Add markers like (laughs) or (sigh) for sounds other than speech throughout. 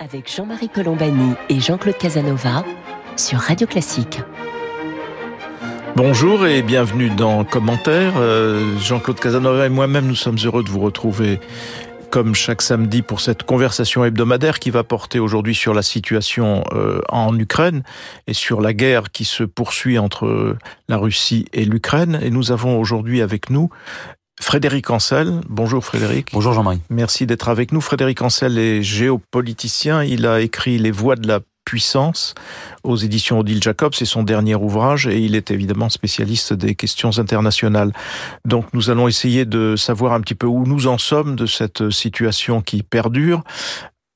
avec Jean-Marie Colombani et Jean-Claude Casanova sur Radio Classique. Bonjour et bienvenue dans Commentaire. Euh, Jean-Claude Casanova et moi-même, nous sommes heureux de vous retrouver comme chaque samedi pour cette conversation hebdomadaire qui va porter aujourd'hui sur la situation euh, en Ukraine et sur la guerre qui se poursuit entre la Russie et l'Ukraine. Et nous avons aujourd'hui avec nous Frédéric Ancel. Bonjour Frédéric. Bonjour Jean-Marie. Merci d'être avec nous. Frédéric Ancel est géopoliticien. Il a écrit Les voies de la puissance aux éditions Odile Jacob, c'est son dernier ouvrage et il est évidemment spécialiste des questions internationales. Donc nous allons essayer de savoir un petit peu où nous en sommes de cette situation qui perdure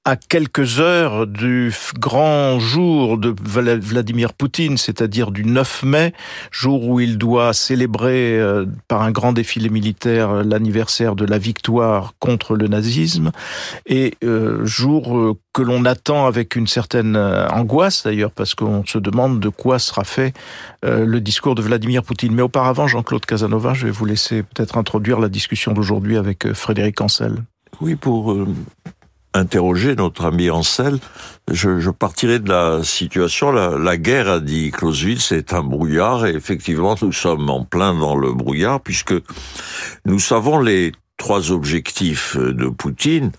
à quelques heures du grand jour de Vladimir Poutine, c'est-à-dire du 9 mai, jour où il doit célébrer euh, par un grand défilé militaire l'anniversaire de la victoire contre le nazisme, et euh, jour euh, que l'on attend avec une certaine angoisse d'ailleurs, parce qu'on se demande de quoi sera fait le discours de Vladimir Poutine. Mais auparavant, Jean-Claude Casanova, je vais vous laisser peut-être introduire la discussion d'aujourd'hui avec Frédéric Ancel. Oui, pour interroger notre ami Ansel, je, je partirai de la situation. La, la guerre, a dit Clausewitz, c'est un brouillard, et effectivement, nous sommes en plein dans le brouillard, puisque nous savons les trois objectifs de Poutine.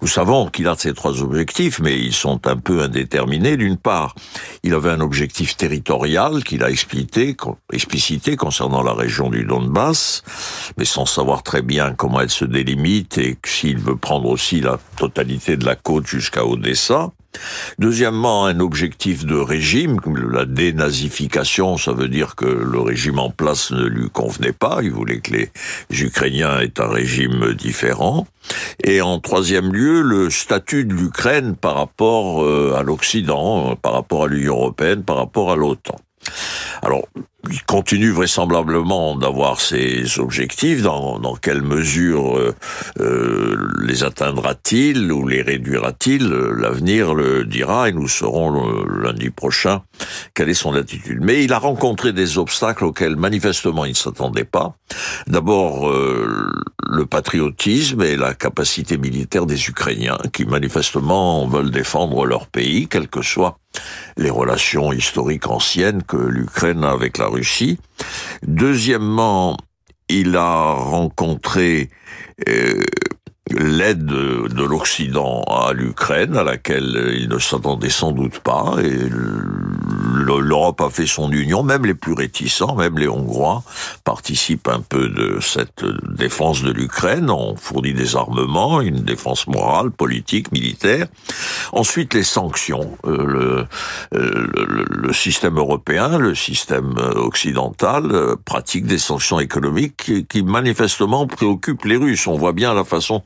Nous savons qu'il a ces trois objectifs, mais ils sont un peu indéterminés. D'une part, il avait un objectif territorial qu'il a explicité, explicité concernant la région du Donbass, mais sans savoir très bien comment elle se délimite et s'il veut prendre aussi la totalité de la côte jusqu'à Odessa. Deuxièmement, un objectif de régime, la dénazification, ça veut dire que le régime en place ne lui convenait pas, il voulait que les Ukrainiens aient un régime différent. Et en troisième lieu, le statut de l'Ukraine par rapport euh, à l'Occident, par rapport à l'Union européenne, par rapport à l'OTAN. Alors, il continue vraisemblablement d'avoir ses objectifs. Dans, dans quelle mesure euh, euh les atteindra-t-il ou les réduira-t-il? L'avenir le dira et nous saurons lundi prochain quelle est son attitude. Mais il a rencontré des obstacles auxquels manifestement il ne s'attendait pas. D'abord, euh, le patriotisme et la capacité militaire des Ukrainiens qui manifestement veulent défendre leur pays, quelles que soient les relations historiques anciennes que l'Ukraine avec la Russie. Deuxièmement, il a rencontré euh, l'aide de l'Occident à l'Ukraine, à laquelle il ne s'attendait sans doute pas, et l'Europe a fait son union, même les plus réticents, même les Hongrois, participent un peu de cette défense de l'Ukraine. On fournit des armements, une défense morale, politique, militaire. Ensuite, les sanctions. Euh, le, le, le, système européen, le système occidental euh, pratique des sanctions économiques qui, qui manifestement préoccupent les Russes. On voit bien la façon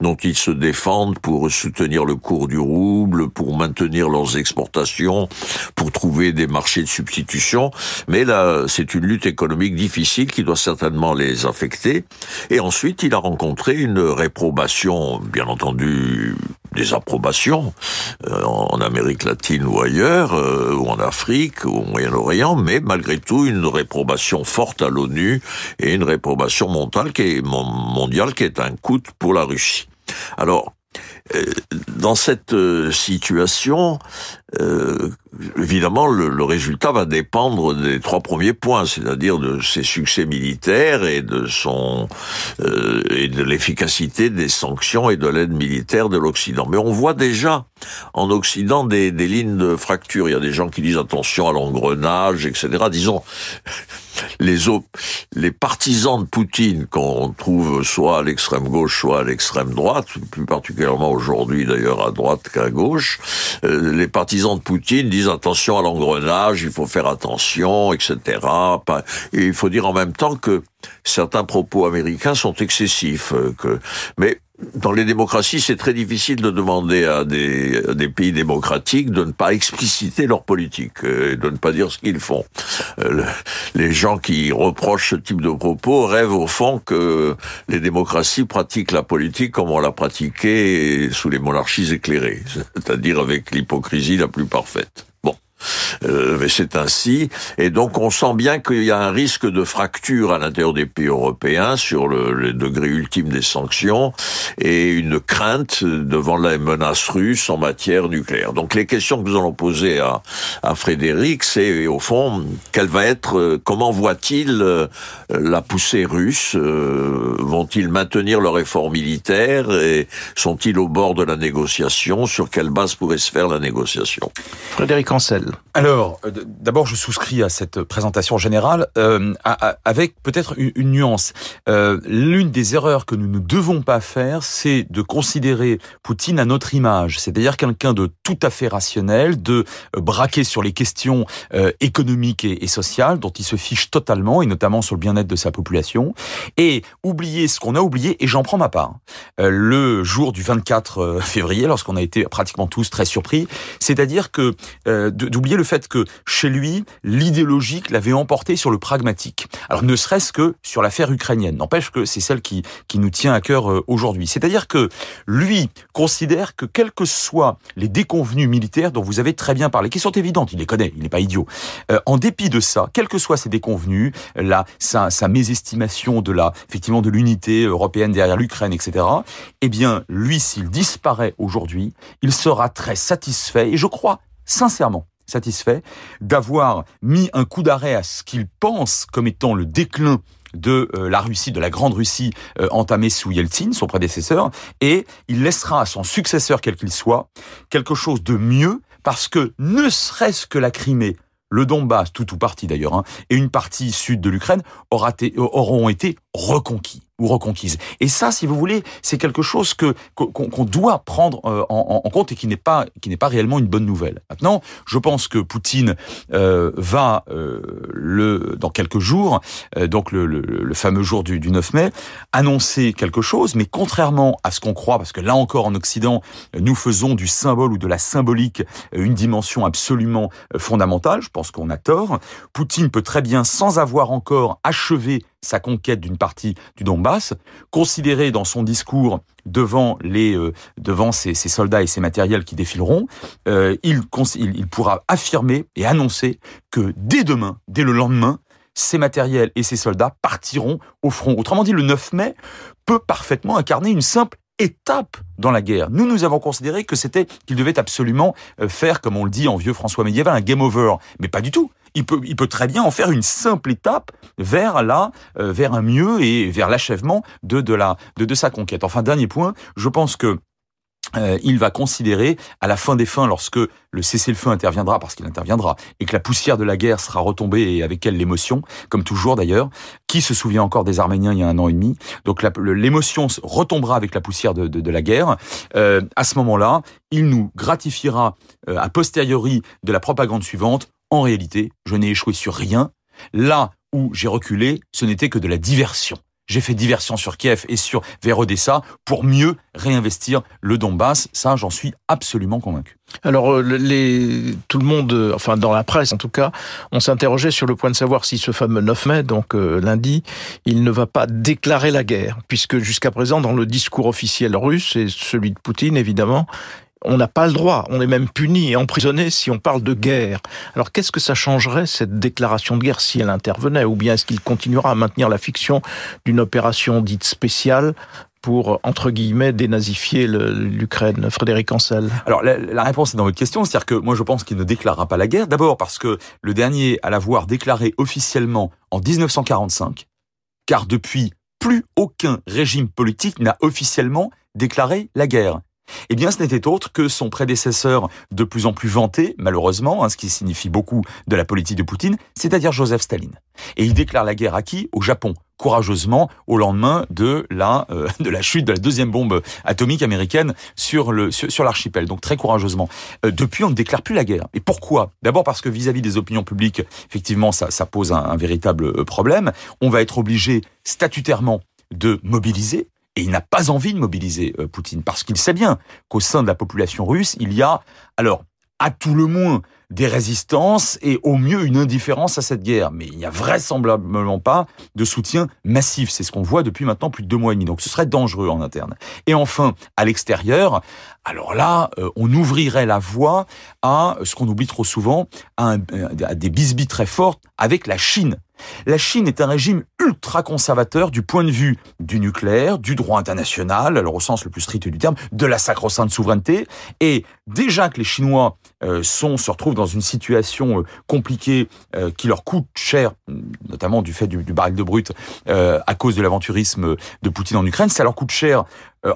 dont ils se défendent pour soutenir le cours du rouble, pour maintenir leurs exportations, pour trouver des marchés de substitution. Mais là, c'est une lutte économique difficile qui doit certainement les affecter. Et ensuite, il a rencontré une réprobation, bien entendu, des approbations euh, en Amérique latine ou ailleurs, euh, ou en Afrique, ou au Moyen-Orient, mais malgré tout une réprobation forte à l'ONU et une réprobation mondiale qui est, mondiale qui est un coût pour la Russie. Alors, dans cette euh, situation, euh, évidemment, le, résultat va dépendre des trois premiers points, c'est-à-dire de ses succès militaires et de son et de l'efficacité des sanctions et de l'aide militaire de l'Occident. Mais on voit déjà en Occident des, des lignes de fracture. Il y a des gens qui disent attention à l'engrenage, etc. Disons les, les partisans de Poutine qu'on trouve soit à l'extrême gauche, soit à l'extrême droite, plus particulièrement aujourd'hui d'ailleurs à droite qu'à gauche, euh, les partisans de Poutine disent attention à l'engrenage, il faut faire attention, etc. Et il faut dire en même temps que certains propos américains sont excessifs. Euh, que, mais dans les démocraties, c'est très difficile de demander à des, des, pays démocratiques de ne pas expliciter leur politique, euh, et de ne pas dire ce qu'ils font. Euh, les gens qui reprochent ce type de propos rêvent au fond que les démocraties pratiquent la politique comme on l'a pratiquée sous les monarchies éclairées, c'est-à-dire avec l'hypocrisie la plus parfaite. Euh, mais c'est ainsi. Et donc on sent bien qu'il y a un risque de fracture à l'intérieur des pays européens sur le, degré ultime des sanctions et une crainte devant la menace russe en matière nucléaire. Donc les questions que nous allons poser à, à Frédéric, c'est au fond quelle va être, comment voit-il la poussée russe Vont-ils maintenir leur effort militaire et sont-ils au bord de la négociation? Sur quelle base pourrait se faire la négociation? Frédéric Ancel. Alors, euh, d'abord, je souscris à cette présentation générale, euh, avec peut-être une, nuance. Euh, L'une des erreurs que nous ne devons pas faire, c'est de considérer Poutine à notre image, c'est-à-dire quelqu'un de tout à fait rationnel, de euh, braquer sur les questions euh, économiques et, et, sociales, dont il se fiche totalement, et notamment sur le bien-être de sa population, et oublier ce qu'on a oublié, et j'en prends ma part. le jour du 24 février, lorsqu'on a été pratiquement tous très surpris, c'est-à-dire que d'oublier le fait que chez lui, l'idéologique l'avait emporté sur le pragmatique. Alors ne serait-ce que sur l'affaire ukrainienne. N'empêche que c'est celle qui, qui nous tient à cœur euh, aujourd'hui. C'est-à-dire que lui considère que quels que soient les déconvenus militaires dont vous avez très bien parlé, qui sont évidentes, il les connaît, il n'est pas idiot, euh, en dépit de ça, quels que soient ces déconvenus, la, sa, sa mésestimation de la, effectivement, de l'unité européenne derrière l'Ukraine, etc., eh bien, lui, s'il disparaît aujourd'hui, il sera très satisfait, et je crois sincèrement satisfait d'avoir mis un coup d'arrêt à ce qu'il pense comme étant le déclin de euh, la Russie, de la grande Russie euh, entamée sous Yeltsin, son prédécesseur, et il laissera à son successeur, quel qu'il soit, quelque chose de mieux, parce que ne serait-ce que la Crimée, le Donbass, tout ou partie d'ailleurs, hein, et une partie sud de l'Ukraine auront été reconquis ou reconquise. Et ça, si vous voulez, c'est quelque chose que qu'on doit prendre euh, en, en, compte et qui n'est pas qui n'est pas réellement une bonne nouvelle. Maintenant, je pense que Poutine euh, va euh, le dans quelques jours, euh, donc le, le, le, fameux jour du, du 9 mai, annoncer quelque chose. Mais contrairement à ce qu'on croit, parce que là encore en Occident, nous faisons du symbole ou de la symbolique une dimension absolument fondamentale. Je pense qu'on a tort. Poutine peut très bien, sans avoir encore achevé sa conquête d'une partie du Donbass, considéré dans son discours devant les euh, devant ses, soldats et ses matériels qui défileront, euh, il, il, il pourra affirmer et annoncer que dès demain, dès le lendemain, ces matériels et ces soldats partiront au front. Autrement dit, le 9 mai peut parfaitement incarner une simple étape dans la guerre. Nous, nous avons considéré que c'était qu'il devait absolument euh, faire, comme on le dit en vieux François médiéval, un game over. Mais pas du tout il peut, il peut très bien en faire une simple étape vers là, euh, vers un mieux et vers l'achèvement de, de, la, de, de sa conquête. Enfin, dernier point, je pense que euh, il va considérer, à la fin des fins, lorsque le cessez-le-feu interviendra, parce qu'il interviendra, et que la poussière de la guerre sera retombée, et avec elle l'émotion, comme toujours d'ailleurs, qui se souvient encore des Arméniens il y a un an et demi Donc l'émotion retombera avec la poussière de, la guerre. Euh, à ce moment-là, il nous gratifiera euh, a posteriori de la propagande suivante. En réalité, je n'ai échoué sur rien. Là où j'ai reculé, ce n'était que de la diversion. J'ai fait diversion sur Kiev et sur vers Odessa pour mieux réinvestir le Donbass. Ça, j'en suis absolument convaincu. Alors, euh, les, tout le monde, euh, enfin dans la presse en tout cas, on s'interrogeait sur le point de savoir si ce fameux 9 mai, donc euh, lundi, il ne va pas déclarer la guerre, puisque jusqu'à présent, dans le discours officiel russe et celui de Poutine, évidemment, on n'a pas le droit, on est même puni et emprisonné si on parle de guerre. Alors qu'est-ce que ça changerait cette déclaration de guerre si elle intervenait? Ou bien est-ce qu'il continuera à maintenir la fiction d'une opération dite spéciale pour, entre guillemets, dénazifier l'Ukraine? Frédéric Ancel Alors, la, la, réponse est dans votre question, c'est-à-dire que moi je pense qu'il ne déclarera pas la guerre. D'abord parce que le dernier à l'avoir déclaré officiellement en 1945, car depuis, plus aucun régime politique n'a officiellement déclaré la guerre eh bien ce n'était autre que son prédécesseur de plus en plus vanté, malheureusement, hein, ce qui signifie beaucoup de la politique de Poutine, c'est-à-dire Joseph Staline. Et il déclare la guerre à qui? Au Japon courageusement au lendemain de la euh, (laughs) de la chute de la deuxième bombe atomique américaine sur sur, l'archipel. Donc très courageusement. Euh, depuis, on ne déclare plus la guerre. Et pourquoi? D'abord parce que vis-à-vis -vis des opinions publiques, effectivement, ça, pose un, un véritable euh, problème. On va être obligé statutairement de mobiliser et il n'a pas envie de mobiliser euh, Poutine, parce qu'il sait bien qu'au sein de la population russe, il y a, alors, à tout le moins, des résistances et au mieux une indifférence à cette guerre. Mais il n'y a vraisemblablement pas de soutien massif. C'est ce qu'on voit depuis maintenant plus de deux mois et demi. Donc ce serait dangereux en interne. Et enfin, à l'extérieur, alors là, euh, on ouvrirait la voie à ce qu'on oublie trop souvent, à, des bisbis très fortes avec la Chine. La Chine est un régime ultra conservateur du point de vue du nucléaire, du droit international, alors au sens le plus strict du terme, de la sacro-sainte souveraineté. Et déjà que les Chinois euh, sont, se retrouvent dans une situation euh, compliquée euh, qui leur coûte cher, notamment du fait du, du baril de brut, à cause de l'aventurisme de Poutine en Ukraine, ça leur coûte cher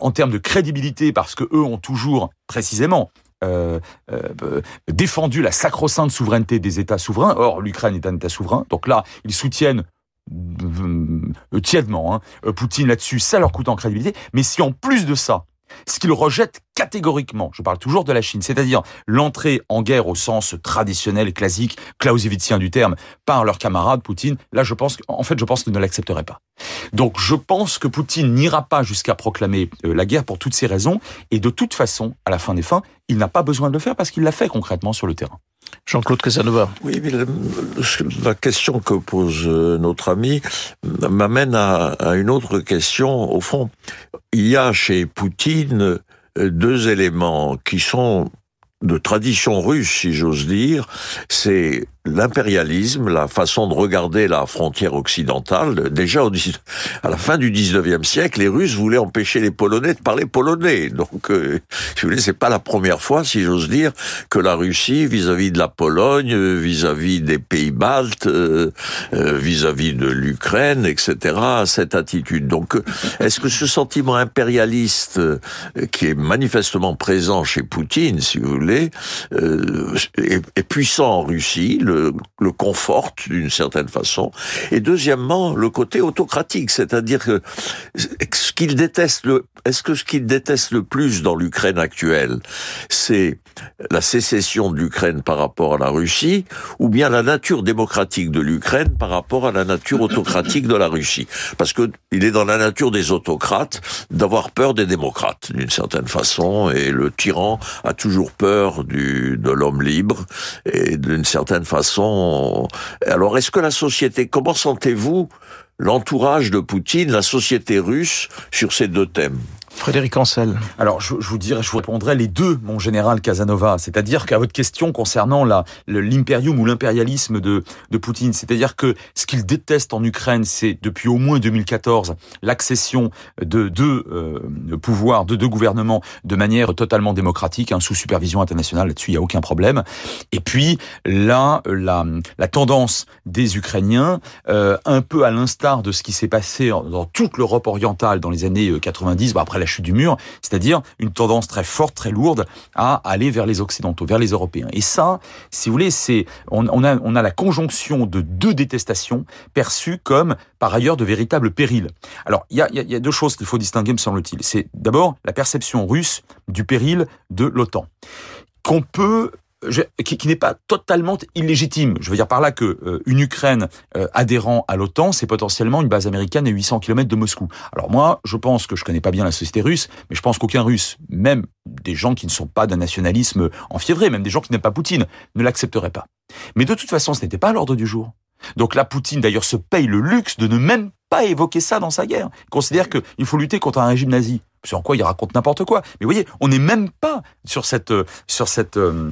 en termes de crédibilité parce que eux ont toujours précisément euh, euh, défendu la sacro-sainte souveraineté des États souverains. Or, l'Ukraine est un État souverain. Donc là, ils soutiennent euh, tièdement hein, Poutine là-dessus. Ça leur coûte en crédibilité. Mais si en plus de ça, ce qu'ils rejettent catégoriquement, je parle toujours de la Chine, c'est-à-dire l'entrée en guerre au sens traditionnel, classique, clausewitzien du terme, par leur camarade Poutine, là je pense, en fait je pense qu'ils ne l'accepteraient pas. Donc je pense que Poutine n'ira pas jusqu'à proclamer euh, la guerre pour toutes ces raisons, et de toute façon, à la fin des fins, il n'a pas besoin de le faire parce qu'il l'a fait concrètement sur le terrain. Jean-Claude Casanova. Oui, la, question que pose euh, notre ami m'amène à, à, une autre question. Au fond, il y a chez Poutine euh, deux éléments qui sont de tradition russe, si j'ose dire, c'est l'impérialisme, la façon de regarder la frontière occidentale. Déjà au, à la fin du 19e siècle, les Russes voulaient empêcher les Polonais de parler polonais. Donc, euh, je voulais, c'est pas la première fois, si j'ose dire, que la Russie, vis-à-vis de la Pologne, vis-à-vis des pays baltes, euh, euh, vis-à-vis de l'Ukraine, etc., a cette attitude. Donc, est-ce que ce sentiment impérialiste qui est manifestement présent chez Poutine, si vous voulez, est puissant en Russie le, conforte d'une certaine façon. Et deuxièmement, le côté autocratique, c'est-à-dire que qu'il déteste le, est-ce que ce qu'il déteste le plus dans l'Ukraine actuelle, c'est la sécession de l'Ukraine par rapport à la Russie, ou bien la nature démocratique de l'Ukraine par rapport à la nature autocratique de la Russie? Parce que il est dans la nature des autocrates d'avoir peur des démocrates, d'une certaine façon, et le tyran a toujours peur du, de l'homme libre, et d'une certaine façon. Alors, est-ce que la société, comment sentez-vous l'entourage de Poutine, la société russe, sur ces deux thèmes Frédéric Ancel. Alors, je, je, vous dirais, je vous répondrai les deux, mon général Casanova. C'est-à-dire qu'à votre question concernant la, l'impérium ou l'impérialisme de, de Poutine, c'est-à-dire que ce qu'il déteste en Ukraine, c'est depuis au moins 2014 l'accession de deux euh, pouvoirs, de deux gouvernements de manière totalement démocratique, hein, sous supervision internationale. Là-dessus, il n'y a aucun problème. Et puis là, la, la tendance des Ukrainiens, euh, un peu à l'instar de ce qui s'est passé dans toute l'Europe orientale dans les années 90, bah après la du mur, c'est-à-dire une tendance très forte, très lourde à aller vers les occidentaux, vers les européens. Et ça, si vous voulez, c'est on, a on a la conjonction de deux détestations perçues comme par ailleurs de véritables périls. Alors il y a, y a deux choses qu'il faut distinguer, me semble-t-il. C'est d'abord la perception russe du péril de l'OTAN qu'on peut qui, qui n'est pas totalement illégitime. Je veux dire par là que euh, une Ukraine euh, adhérant à l'OTAN, c'est potentiellement une base américaine à 800 km de Moscou. Alors moi, je pense que je connais pas bien la société russe, mais je pense qu'aucun Russe, même des gens qui ne sont pas d'un nationalisme enfiévré, même des gens qui n'aiment pas Poutine, ne l'accepteraient pas. Mais de toute façon, ce n'était pas à l'ordre du jour. Donc là, Poutine d'ailleurs se paye le luxe de ne même pas évoquer ça dans sa guerre. Il considère qu'il faut lutter contre un régime nazi. C'est en quoi il raconte n'importe quoi. Mais vous voyez, on n'est même pas sur cette sur cette euh,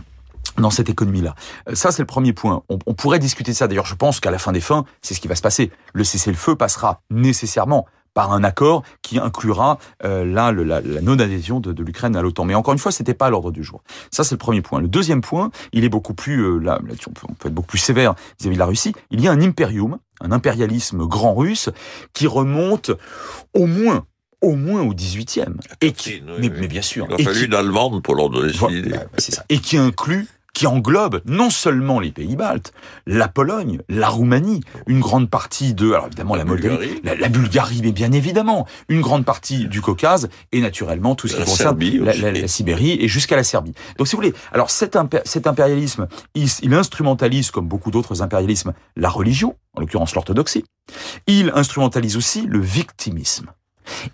dans cette économie-là. Euh, ça, c'est le premier point. On, on pourrait discuter de ça. D'ailleurs, je pense qu'à la fin des fins, c'est ce qui va se passer. Le cessez-le-feu passera nécessairement par un accord qui inclura euh, là le, la, la non-adhésion de, de l'Ukraine à l'OTAN. Mais encore une fois, c'était pas à l'ordre du jour. Ça, c'est le premier point. Le deuxième point, il est beaucoup plus euh, là, là on, peut, on peut être beaucoup plus sévère vis-à-vis de la Russie. Il y a un impérium, un impérialisme grand russe qui remonte au moins au moins au 18e. Et qui, mais, mais, bien sûr. Il a fallu qui, une Allemande pour leur donner cette idée. Bah, c'est ça. Et qui inclut qui englobe non seulement les pays baltes, la Pologne, la Roumanie, une grande partie de, alors évidemment la, la Moldavie, la, la, Bulgarie, mais bien évidemment, une grande partie du Caucase et naturellement tout ce qui concerne la, la, Sibérie et jusqu'à la Serbie. Donc si vous voulez, alors cet, impé cet impérialisme, il, il instrumentalise, comme beaucoup d'autres impérialismes, la religion, en l'occurrence l'orthodoxie. Il instrumentalise aussi le victimisme.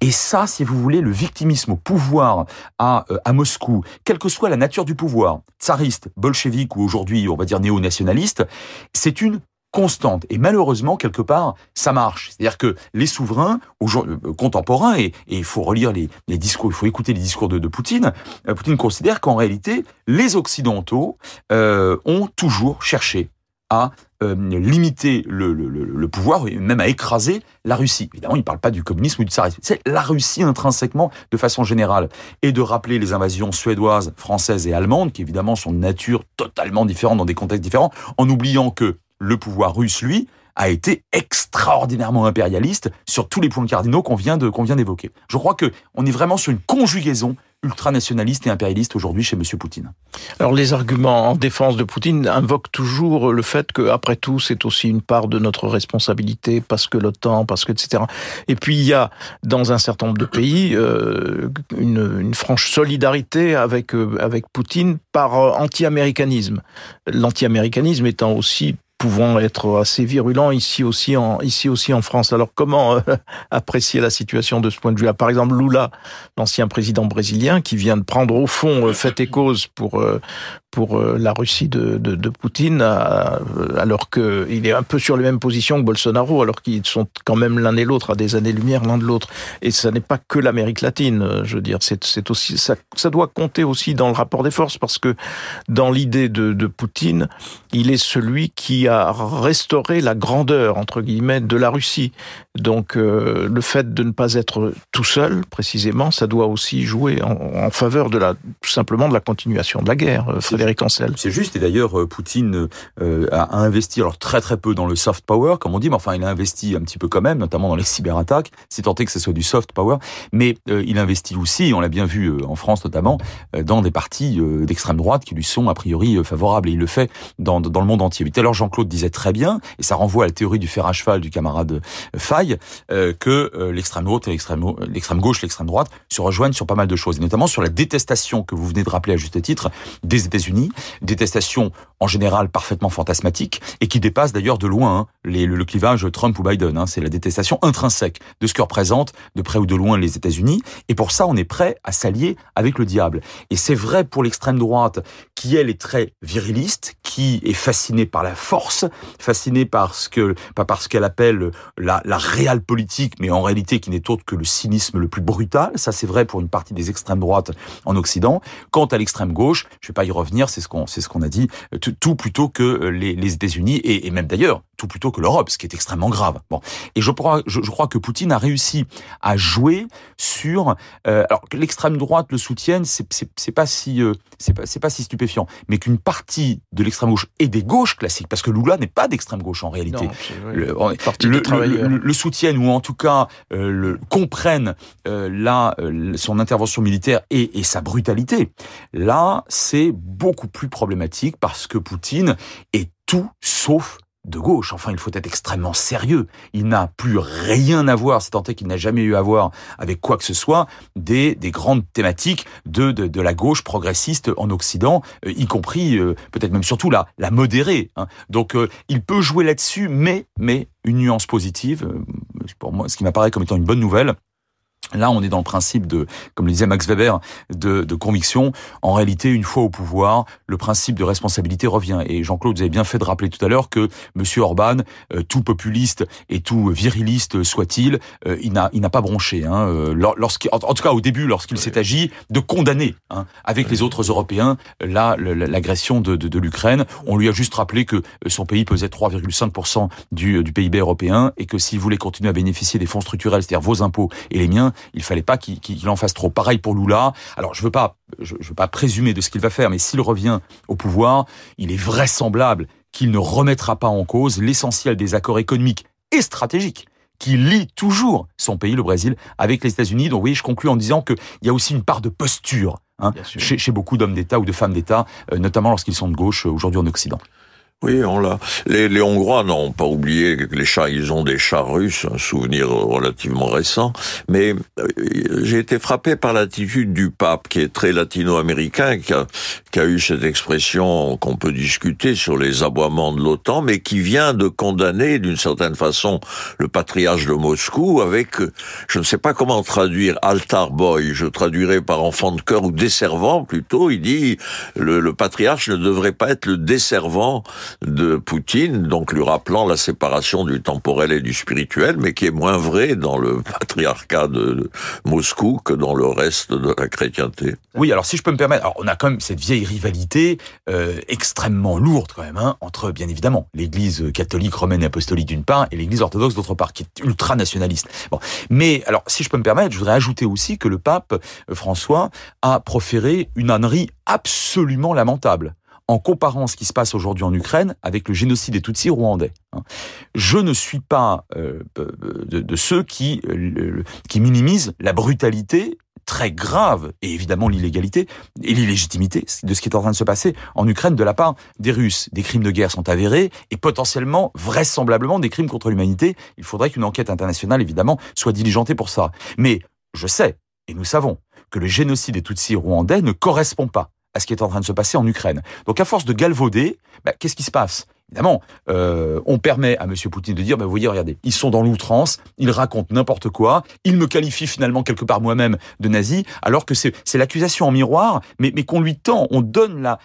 Et ça, si vous voulez, le victimisme au pouvoir à, à Moscou, quelle que soit la nature du pouvoir, tsariste, bolchevique ou aujourd'hui, on va dire néo-nationaliste, c'est une constante. Et malheureusement, quelque part, ça marche. C'est-à-dire que les souverains euh, contemporains, et il faut relire les, discours, il faut écouter les discours de, Poutine, euh, Poutine considère qu'en réalité, les Occidentaux euh, ont toujours cherché à limiter le, pouvoir et même à écraser la Russie. Évidemment, il ne parle pas du communisme ou du tsarisme. C'est la Russie intrinsèquement, de façon générale. Et de rappeler les invasions suédoises, françaises et allemandes, qui évidemment sont de nature totalement différente dans des contextes différents, en oubliant que le pouvoir russe, lui, a été extraordinairement impérialiste sur tous les points cardinaux qu'on vient qu'on d'évoquer. Je crois que on est vraiment sur une conjugaison ultranationaliste et impérialiste aujourd'hui chez M. Poutine. Alors les arguments en défense de Poutine invoquent toujours le fait que, après tout, c'est aussi une part de notre responsabilité parce que l'OTAN, parce que etc. Et puis il y a dans un certain nombre de pays euh, une, franche solidarité avec euh, avec Poutine par euh, anti-américanisme. L'anti-américanisme étant aussi pouvant être assez virulents ici aussi en ici aussi en France. Alors comment euh, (laughs) apprécier la situation de ce point de vue-là? Par exemple, Lula, l'ancien président brésilien, qui vient de prendre au fond euh, fait et cause pour euh, pour euh, la Russie de, de, Poutine, alors qu'il est un peu sur les mêmes positions que Bolsonaro, alors qu'ils sont quand même l'un et l'autre à des années-lumière l'un de l'autre. Et ça n'est pas que l'Amérique latine, je veux dire, c'est aussi ça, ça doit compter aussi dans le rapport des forces, parce que dans l'idée de, de Poutine, il est celui qui a restauré la grandeur entre guillemets de la Russie. Donc le fait de ne pas être tout seul, précisément, ça doit aussi jouer en, en faveur de la tout simplement de la continuation de la guerre. c'est juste, et d'ailleurs, euh, Poutine euh, a investi, alors très très peu dans le soft power, comme on dit, mais enfin, il a investi un petit peu quand même, notamment dans les cyberattaques, c'est tenté que ce soit du soft power, mais euh, il investit aussi, on l'a bien vu en France notamment, dans des partis d'extrême droite qui lui sont a priori favorables, et il le fait dans, dans le monde entier. À l'heure, Jean-Claude disait très bien, et ça renvoie à la théorie du fer à cheval du camarade Faye, que l'extrême droite l'extrême gauche, l'extrême droite se rejoignent sur pas mal de choses, et notamment sur la détestation que vous venez de rappeler à juste titre des États-Unis détestation en général parfaitement fantasmatique et qui dépasse d'ailleurs de loin hein, le, clivage Trump ou Biden. Hein. c'est la détestation intrinsèque de ce que représentent de près ou de loin les États-Unis. Et pour ça, on est prêt à s'allier avec le diable. Et c'est vrai pour l'extrême droite qui elle est très viriliste, qui est fascinée par la force, fascinée par ce que pas par ce qu'elle appelle la, la réelle politique, mais en réalité qui n'est autre que le cynisme le plus brutal. Ça, c'est vrai pour une partie des extrêmes droites en Occident. Quant à l'extrême gauche, je vais pas y revenir c'est ce qu'on c'est ce qu'on a dit, euh, tout plutôt que les, les États-Unis et, et même d'ailleurs tout plutôt que l'Europe, ce qui est extrêmement grave. Bon, et je crois, je, crois que Poutine a réussi à jouer sur. Euh, alors que l'extrême droite le soutienne, c'est pas si euh, c'est pas pas si stupéfiant, mais qu'une partie de l'extrême gauche et des gauches classiques, parce que Lula n'est pas d'extrême gauche en réalité, le, le, le, soutiennent ou en tout cas euh, le comprennent euh, là son intervention militaire et, et sa brutalité. Là, c'est beaucoup plus problématique parce que Poutine est tout sauf de gauche. Enfin, il faut être extrêmement sérieux. Il n'a plus rien à voir, c'est tant qu'il n'a jamais eu à voir avec quoi que ce soit, des, des grandes thématiques de, de, de la gauche progressiste en Occident, euh, y compris, euh, peut-être même surtout la, la modérée. Hein. Donc, euh, il peut jouer là-dessus, mais, mais une nuance positive, pour moi, ce qui m'apparaît comme étant une bonne nouvelle, Là, on est dans le principe de, comme le disait Max Weber, de, de, conviction. En réalité, une fois au pouvoir, le principe de responsabilité revient. Et Jean-Claude, vous avez bien fait de rappeler tout à l'heure que Monsieur Orban, euh, tout populiste et tout viriliste soit-il, euh, il n'a, il n'a pas bronché. Hein, euh, lorsqu'il, en, tout cas, au début, lorsqu'il s'est agi de condamner, hein, avec les autres Européens, là, l'agression de, de, de l'Ukraine, on lui a juste rappelé que son pays pesait 3,5% du, du PIB européen et que s'il voulait continuer à bénéficier des fonds structurels, c'est-à-dire vos impôts et les miens, il fallait pas qu'il en fasse trop. Pareil pour Lula. Alors je veux pas, je, veux pas présumer de ce qu'il va faire, mais s'il revient au pouvoir, il est vraisemblable qu'il ne remettra pas en cause l'essentiel des accords économiques et stratégiques qui lient toujours son pays, le Brésil, avec les États-Unis. Donc oui, je conclue en disant qu'il y a aussi une part de posture hein, chez, chez, beaucoup d'hommes d'État ou de femmes d'État, euh, notamment lorsqu'ils sont de gauche euh, aujourd'hui en Occident. Oui, on l'a. Les, les, Hongrois n'ont pas oublié que les chars, ils ont des chars russes, un souvenir relativement récent. Mais euh, j'ai été frappé par l'attitude du pape, qui est très latino-américain, qui a, qui a eu cette expression qu'on peut discuter sur les aboiements de l'OTAN, mais qui vient de condamner d'une certaine façon le patriarche de Moscou avec, je ne sais pas comment traduire altar boy, je traduirais par enfant de cœur ou desservant plutôt. Il dit le, le patriarche ne devrait pas être le desservant de Poutine, donc lui rappelant la séparation du temporel et du spirituel, mais qui est moins vrai dans le patriarcat de Moscou que dans le reste de la chrétienté. Oui, alors si je peux me permettre, alors on a quand même cette vieille rivalité euh, extrêmement lourde quand même hein, entre bien évidemment l'Église catholique romaine et apostolique d'une part et l'Église orthodoxe d'autre part, qui est ultra nationaliste. Bon, mais alors si je peux me permettre, je voudrais ajouter aussi que le pape euh, François a proféré une ânerie absolument lamentable en comparant ce qui se passe aujourd'hui en Ukraine avec le génocide des Tutsis rwandais. Hein. Je ne suis pas euh, de, de, ceux qui, qui minimisent la brutalité très grave, et évidemment l'illégalité et l'illégitimité de ce qui est en train de se passer en Ukraine de la part des Russes. Des crimes de guerre sont avérés et potentiellement, vraisemblablement, des crimes contre l'humanité. Il faudrait qu'une enquête internationale, évidemment, soit diligentée pour ça. Mais je sais, et nous savons, que le génocide des Tutsis rwandais ne correspond pas à ce qui est en train de se passer en Ukraine. Donc à force de galvauder, bah, qu'est-ce qui se passe? Évidemment, euh, on permet à M. Poutine de dire, bah, vous voyez, regardez, ils sont dans l'outrance, ils racontent n'importe quoi, ils me qualifient finalement quelque part moi-même de nazi, alors que c'est l'accusation en miroir, mais, qu'on lui tend, on donne la,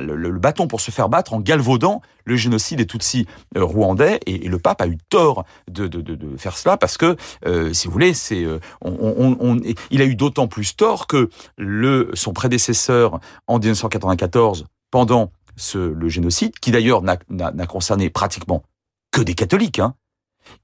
le, bâton pour se faire battre en galvaudant le génocide des Tutsis euh, rwandais, et, et, le pape a eu tort de, faire cela, parce que, euh, si vous voulez, il a eu d'autant plus tort que le, son prédécesseur en 1994, pendant ce, le génocide, qui d'ailleurs n'a concerné pratiquement que des catholiques, hein,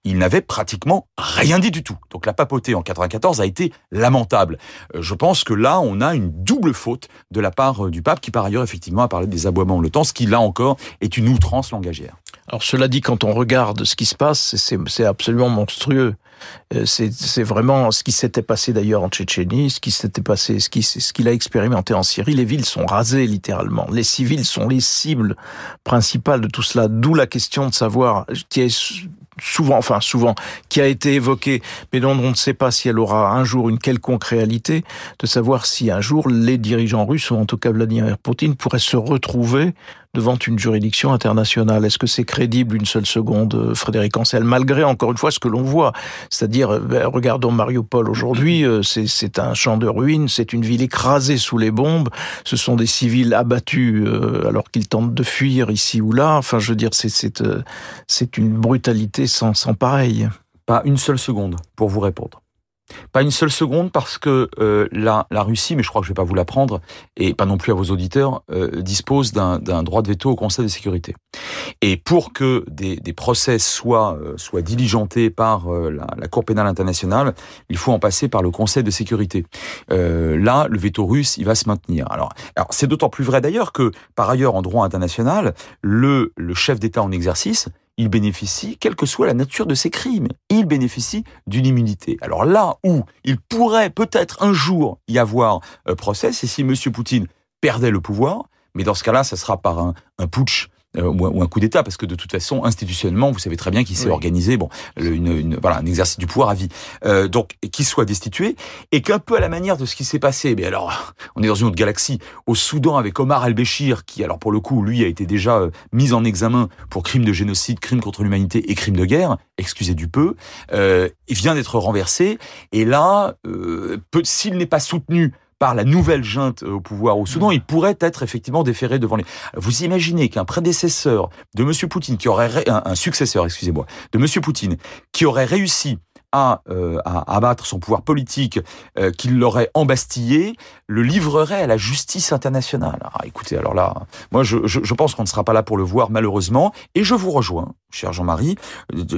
il n'avait pratiquement rien dit du tout. Donc la papauté en 94 a été lamentable. Euh, je pense que là, on a une double faute de la part euh, du pape, qui par ailleurs effectivement a parlé des aboiements le temps, ce qui là encore est une outrance langagière. Alors cela dit, quand on regarde ce qui se passe, c'est absolument monstrueux. Euh, c'est vraiment ce qui s'était passé d'ailleurs en Tchétchénie, ce qui s'était passé, ce qu'il ce qu'il a expérimenté en Syrie. Les villes sont rasées littéralement. Les civils sont les cibles principales de tout cela. D'où la question de savoir qui est souvent, enfin souvent, qui a été évoquée, mais dont on ne sait pas si elle aura un jour une quelconque réalité, de savoir si un jour les dirigeants russes, ou en tout cas Vladimir Poutine, pourraient se retrouver devant une juridiction internationale. Est-ce que c'est crédible une seule seconde, euh, Frédéric Ancel, malgré encore une fois ce que l'on voit? C'est-à-dire, euh, ben, regardons Mariupol aujourd'hui, euh, c'est un champ de ruines, c'est une ville écrasée sous les bombes, ce sont des civils abattus alors qu'ils tentent de fuir ici ou là. Enfin, je veux dire, c'est une brutalité sans, sans pareil. Pas une seule seconde pour vous répondre. Pas une seule seconde parce que euh, la, la, Russie, mais je crois que je vais pas vous l'apprendre, et pas non plus à vos auditeurs, euh, dispose d'un droit de veto au Conseil de sécurité. Et pour que des, des procès soient, euh, soient diligentés par euh, la, la, Cour pénale internationale, il faut en passer par le Conseil de sécurité. Euh, là, le veto russe, il va se maintenir. Alors, alors c'est d'autant plus vrai d'ailleurs que, par ailleurs, en droit international, le, le chef d'État en exercice il bénéficie, quelle que soit la nature de ses crimes, il bénéficie d'une immunité. Alors là où il pourrait peut-être un jour y avoir euh, procès, c'est si M. Poutine perdait le pouvoir, mais dans ce cas-là, ça sera par un, un putsch euh, ou un coup d'État, parce que de toute façon, institutionnellement, vous savez très bien qu'il s'est organisé, bon, une, une, voilà, un exercice du pouvoir à vie, euh, donc qu'il soit destitué, et qu'un peu à la manière de ce qui s'est passé, mais alors, (laughs) on est dans une autre galaxie, au Soudan avec Omar al-Béchir, qui, alors pour le coup, lui a été déjà euh, mis en examen pour crimes de génocide, crimes contre l'humanité et crimes de guerre, excusez du peu, euh, il vient d'être renversé, et là, euh, s'il n'est pas soutenu par la nouvelle junte au pouvoir au Soudan, il pourrait être effectivement déféré devant les. Vous imaginez qu'un prédécesseur de Monsieur Poutine, qui aurait un, successeur, excusez-moi, de Monsieur Poutine, qui aurait réussi à, euh, à abattre son pouvoir politique, euh, qu'il l'aurait embastillé, le livrerait à la justice internationale. Ah, écoutez, alors là, moi je, je, je pense qu'on ne sera pas là pour le voir malheureusement, et je vous rejoins, cher Jean-Marie,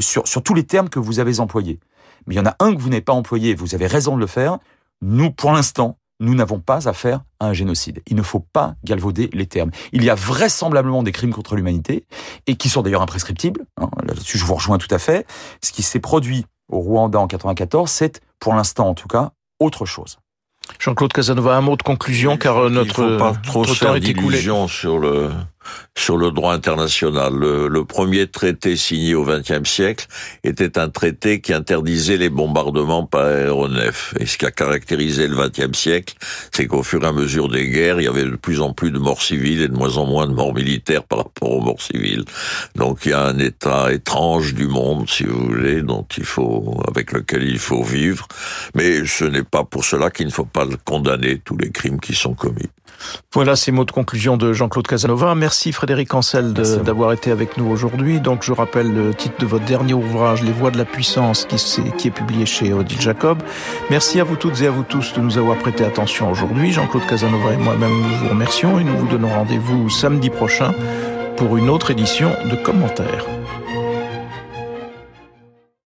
sur, sur tous les termes que vous avez employés. Mais il y en a un que vous n'avez pas employé, vous avez raison de le faire. Nous, pour l'instant, nous n'avons pas affaire à un génocide. Il ne faut pas galvauder les termes. Il y a vraisemblablement des crimes contre l'humanité, et qui sont d'ailleurs imprescriptibles. Hein, là-dessus, je vous rejoins tout à fait. Ce qui s'est produit au Rwanda en 94, c'est, pour l'instant en tout cas, autre chose. Jean-Claude Casanova, un mot de conclusion, car notre, Il faut pas trop faire d'illusions sur le, sur le droit international. Le, premier traité signé au XXe siècle était un traité qui interdisait les bombardements par aéronefs. Et ce qui a caractérisé le XXe siècle, c'est qu'au fur et à mesure des guerres, il y avait de plus en plus de morts civiles et de moins en moins de morts militaires par rapport aux morts civiles. Donc il y a un état étrange du monde, si vous voulez, dont il faut, avec lequel il faut vivre. Mais ce n'est pas pour cela qu'il ne faut pas condamner tous les crimes qui sont commis. Voilà ces mots de conclusion de Jean-Claude Casanova. Merci Frédéric Ancel d'avoir été avec nous aujourd'hui. Donc je rappelle le titre de votre dernier ouvrage, Les voix de la puissance, qui, est, qui est publié chez Odile Jacob. Merci à vous toutes et à vous tous de nous avoir prêté attention aujourd'hui. Jean-Claude Casanova et moi-même nous vous remercions et nous vous donnons rendez-vous samedi prochain pour une autre édition de commentaires.